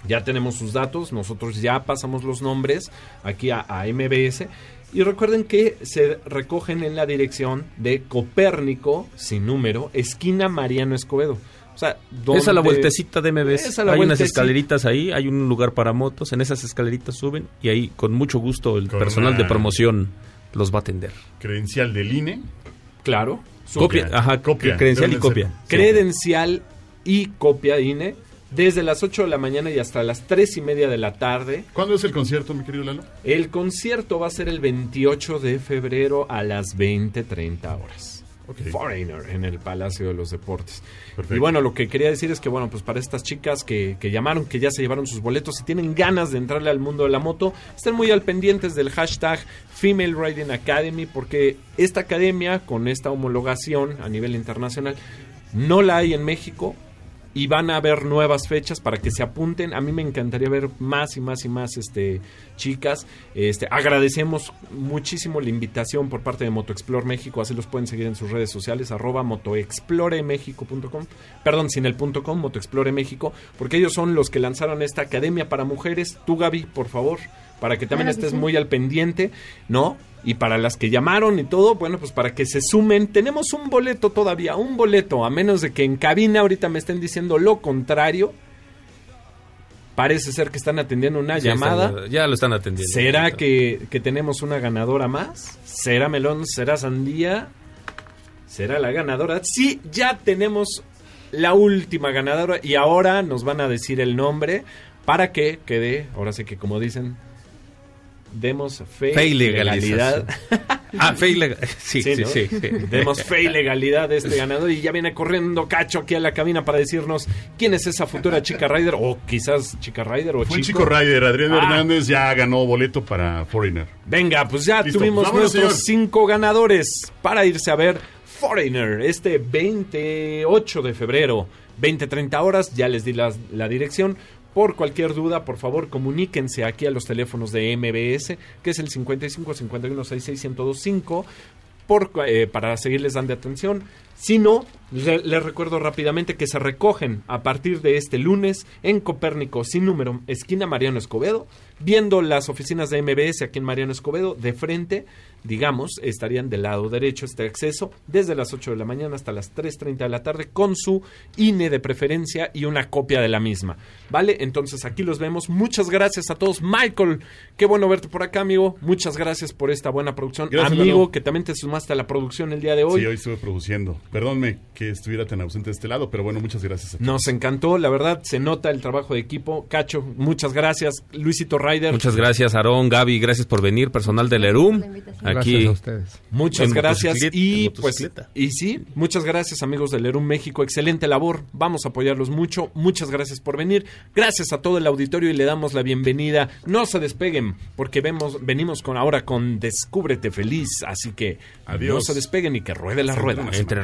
Ya tenemos sus datos, nosotros ya pasamos los nombres aquí a, a MBS. Y recuerden que se recogen en la dirección de Copérnico, sin número, esquina Mariano Escobedo. O sea, Es a la vueltecita de MBS. Es a la hay unas escaleritas ahí, hay un lugar para motos. En esas escaleritas suben y ahí con mucho gusto el Con personal una- de promoción los va a atender. Credencial del INE. Claro. Copia, ajá, Copia. credencial y copia. ser. credencial y copia INE desde las 8 de la mañana y hasta las 3 y media de la tarde. ¿Cuándo es el concierto, mi querido Lalo? El concierto va a ser el 28 de febrero a las 20.30 horas. Foreigner en el Palacio de los Deportes. Perfecto. Y bueno, lo que quería decir es que, bueno, pues para estas chicas que, que llamaron, que ya se llevaron sus boletos y tienen ganas de entrarle al mundo de la moto, estén muy al pendientes del hashtag Female Riding Academy, porque esta academia, con esta homologación a nivel internacional, no la hay en México y van a haber nuevas fechas para que se apunten. A mí me encantaría ver más y más y más este chicas. Este agradecemos muchísimo la invitación por parte de MotoExplore México, así los pueden seguir en sus redes sociales arroba motoexploremexico.com. Perdón, sin el punto com, MotoExplore México, porque ellos son los que lanzaron esta academia para mujeres. Tú Gaby, por favor, para que también Claro que estés sí. muy al pendiente, ¿no? Y para las que llamaron y todo, bueno, pues para que se sumen, tenemos un boleto todavía, un boleto, a menos de que en cabina ahorita me estén diciendo lo contrario. Parece ser que están atendiendo una Sí, llamada. están- ya lo están atendiendo. ¿Será que, que tenemos una ganadora más? ¿Será melón? ¿Será sandía? ¿Será la ganadora? Sí, ya tenemos la última ganadora y ahora nos van a decir el nombre para que quede, ahora sí que como dicen, demos fe, Fe y legalidad. Ah, fe y lega- Sí, sí, ¿no? sí. sí. Demos fe y legalidad de este ganador y ya viene corriendo Cacho aquí a la cabina para decirnos quién es esa futura chica Rider o quizás chica Rider o Fue chico. chico Ryder. Adrián Ah. Hernández ya ganó boleto para Foreigner. Venga, pues ya Listo, tuvimos pues vámonos, nuestros señor. cinco ganadores para irse a ver Foreigner este 28 de febrero, 20-30 horas. Ya les di la, la dirección. Por cualquier duda, por favor, comuníquense aquí a los teléfonos de MBS, que es el 55 51 66 1025 por, eh, para seguirles dando atención. Si no, le- les recuerdo rápidamente que se recogen a partir de este lunes en Copérnico, sin número, esquina Mariano Escobedo, viendo las oficinas de MBS aquí en Mariano Escobedo, de frente, digamos, estarían del lado derecho este acceso, desde las 8 de la mañana hasta las 3.30 de la tarde, con su INE de preferencia y una copia de la misma. ¿Vale? Entonces aquí los vemos. Muchas gracias a todos. Michael, qué bueno verte por acá, amigo. Muchas gracias por esta buena producción. Gracias, amigo, que también te sumaste a la producción el día de hoy. Sí, hoy estuve produciendo. Perdónme que estuviera tan ausente de este lado, pero bueno, muchas gracias. a todos. Nos encantó, la verdad, se nota el trabajo de equipo. Cacho, muchas gracias. Luisito Ryder, Muchas gracias, Aarón, Gaby, gracias por venir, personal del ERUM. la invitación. Aquí Gracias a ustedes. muchas en gracias. Y pues, y sí, muchas gracias amigos del Lerum México. Excelente labor. Vamos a apoyarlos mucho. Muchas gracias por venir. Gracias a todo el auditorio y le damos la bienvenida. No se despeguen, porque vemos, venimos con ahora con Descúbrete Feliz. Así que Adiós. no se despeguen y que ruede la rueda. entre